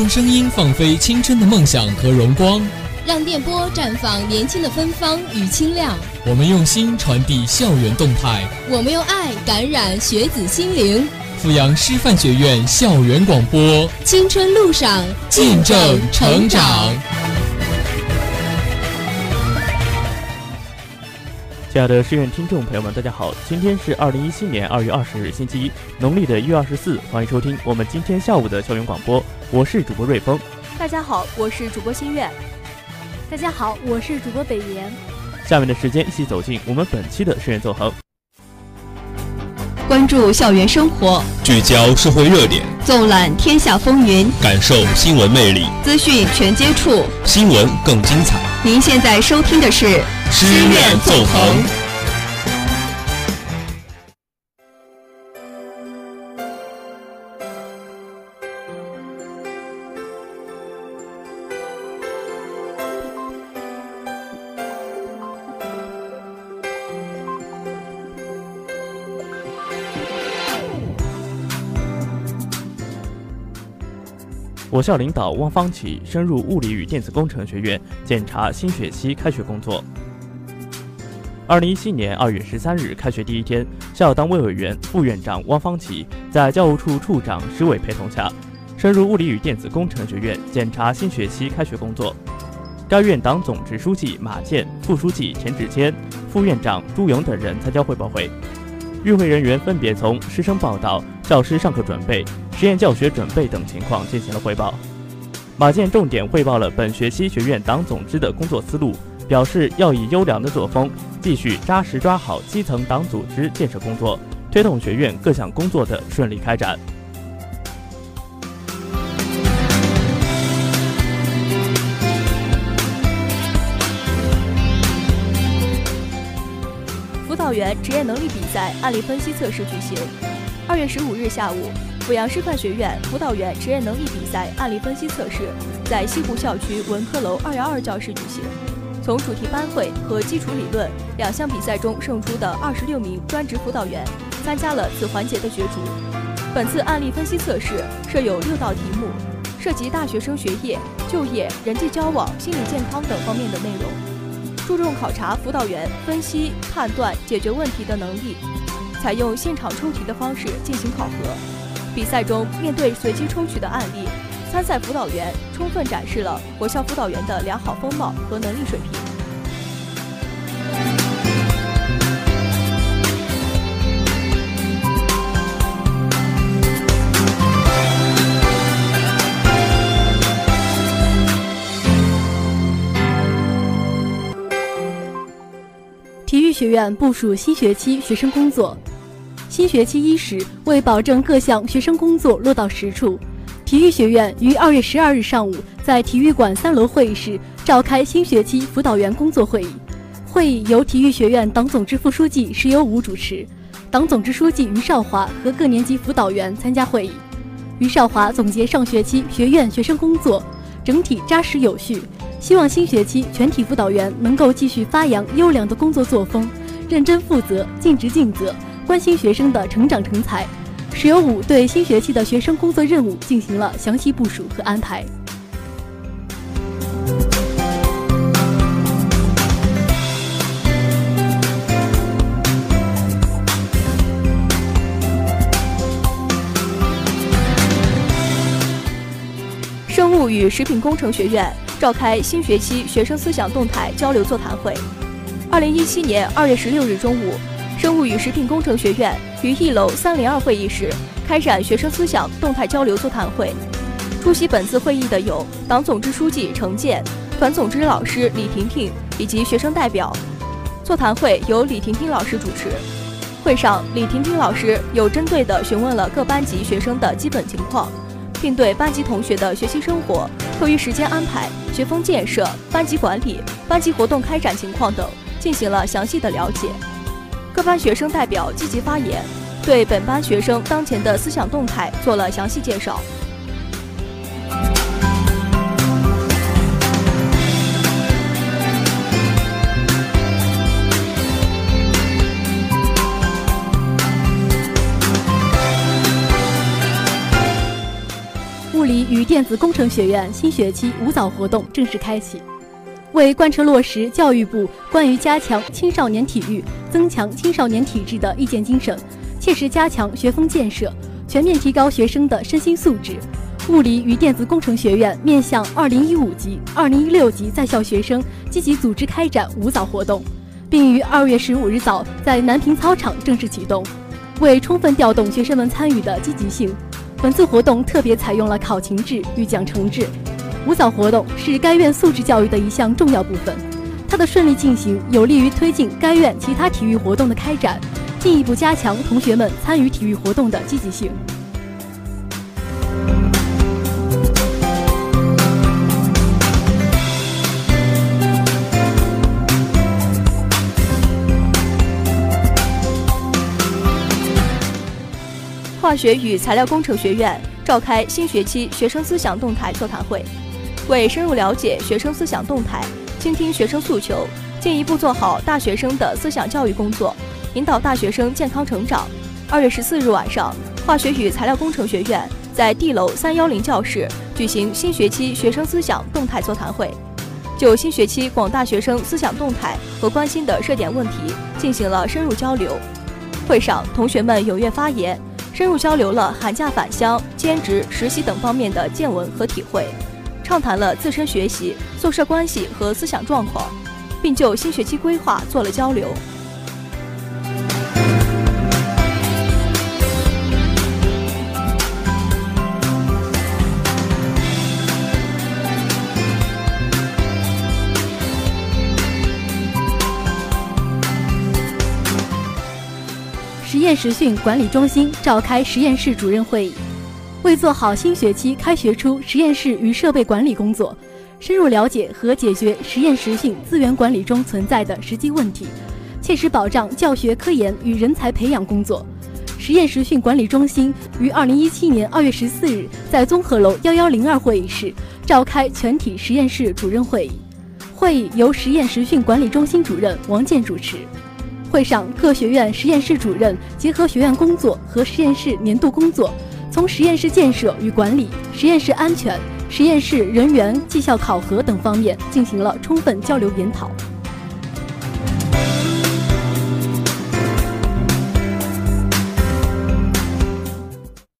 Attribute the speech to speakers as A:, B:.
A: 用声音放飞青春的梦想和荣光，
B: 让电波绽放年轻的芬芳与清亮。
A: 我们用心传递校园动态，
B: 我们用爱感染学子心灵。
A: 阜阳师范学院校园广播，
B: 青春路上
A: 见证成长。
C: 亲爱的师院听众朋友们，大家好！今天是二零一七年二月二十日，星期一，农历的一月二十四。欢迎收听我们今天下午的校园广播，我是主播瑞峰。
D: 大家好，我是主播心月。
E: 大家好，我是主播北岩。
C: 下面的时间，一起走进我们本期的师院纵横，
B: 关注校园生活，
A: 聚焦社会热点，
B: 纵览天下风云，
A: 感受新闻魅力，
B: 资讯全接触，
A: 新闻更精彩。
B: 您现在收听的是。
A: 师院纵横。
C: 我校领导汪方启深入物理与电子工程学院检查新学期开学工作。二零一七年二月十三日开学第一天，校党委委员、副院长汪方启在教务处处长石伟陪同下，深入物理与电子工程学院检查新学期开学工作。该院党总支书记马健、副书记田志坚、副院长朱勇等人参加汇报会。与会人员分别从师生报道、教师上课准备、实验教学准备等情况进行了汇报。马健重点汇报了本学期学院党总支的工作思路。表示要以优良的作风，继续扎实抓好基层党组织建设工作，推动学院各项工作的顺利开展。
D: 辅导员职业能力比赛案例分析测试举行。二月十五日下午，阜阳师范学院辅导员职业能力比赛案例分析测试在西湖校区文科楼二幺二教室举行。从主题班会和基础理论两项比赛中胜出的二十六名专职辅导员参加了此环节的角逐。本次案例分析测试设有六道题目，涉及大学生学业、就业、人际交往、心理健康等方面的内容，注重考察辅导员分析、判断、解决问题的能力。采用现场抽题的方式进行考核。比赛中，面对随机抽取的案例。参赛辅导员充分展示了我校辅导员的良好风貌和能力水平。
E: 体育学院部署新学期学生工作。新学期伊始，为保证各项学生工作落到实处。体育学院于二月十二日上午在体育馆三楼会议室召开新学期辅导员工作会议。会议由体育学院党总支副书记石有武主持，党总支书记于少华和各年级辅导员参加会议。于少华总结上学期学院学生工作整体扎实有序，希望新学期全体辅导员能够继续发扬优良的工作作风，认真负责、尽职尽责，关心学生的成长成才。石有武对新学期的学生工作任务进行了详细部署和安排。
D: 生物与食品工程学院召开新学期学生思想动态交流座谈会。二零一七年二月十六日中午。生物与食品工程学院于一楼三零二会议室开展学生思想动态交流座谈会。出席本次会议的有党总支书记程建、团总支老师李婷婷以及学生代表。座谈会由李婷婷老师主持。会上，李婷婷老师有针对地询问了各班级学生的基本情况，并对班级同学的学习生活、课余时间安排、学风建设、班级管理、班级活动开展情况等进行了详细的了解。各班学生代表积极发言，对本班学生当前的思想动态做了详细介绍。
E: 物理与电子工程学院新学期舞蹈活动正式开启。为贯彻落实教育部关于加强青少年体育、增强青少年体质的意见精神，切实加强学风建设，全面提高学生的身心素质，物理与电子工程学院面向2015级、2016级在校学生，积极组织开展舞蹈活动，并于2月15日早在南平操场正式启动。为充分调动学生们参与的积极性，本次活动特别采用了考勤制与奖惩制。舞蹈活动是该院素质教育的一项重要部分，它的顺利进行有利于推进该院其他体育活动的开展，进一步加强同学们参与体育活动的积极性。
D: 化学与材料工程学院召开新学期学生思想动态座谈会。为深入了解学生思想动态，倾听学生诉求，进一步做好大学生的思想教育工作，引导大学生健康成长。二月十四日晚上，化学与材料工程学院在 D 楼三幺零教室举行新学期学生思想动态座谈会，就新学期广大学生思想动态和关心的热点问题进行了深入交流。会上，同学们踊跃发言，深入交流了寒假返乡、兼职、实习等方面的见闻和体会。畅谈了自身学习、宿舍关系和思想状况，并就新学期规划做了交流。
E: 实验实训管理中心召开实验室主任会议。为做好新学期开学初实验室与设备管理工作，深入了解和解决实验实训资源管理中存在的实际问题，切实保障教学科研与人才培养工作，实验实训管理中心于二零一七年二月十四日在综合楼幺幺零二会议室召开全体实验室主任会议。会议由实验实训管理中心主任王健主持。会上，各学院实验室主任结合学院工作和实验室年度工作。从实验室建设与管理、实验室安全、实验室人员绩效考核等方面进行了充分交流研讨。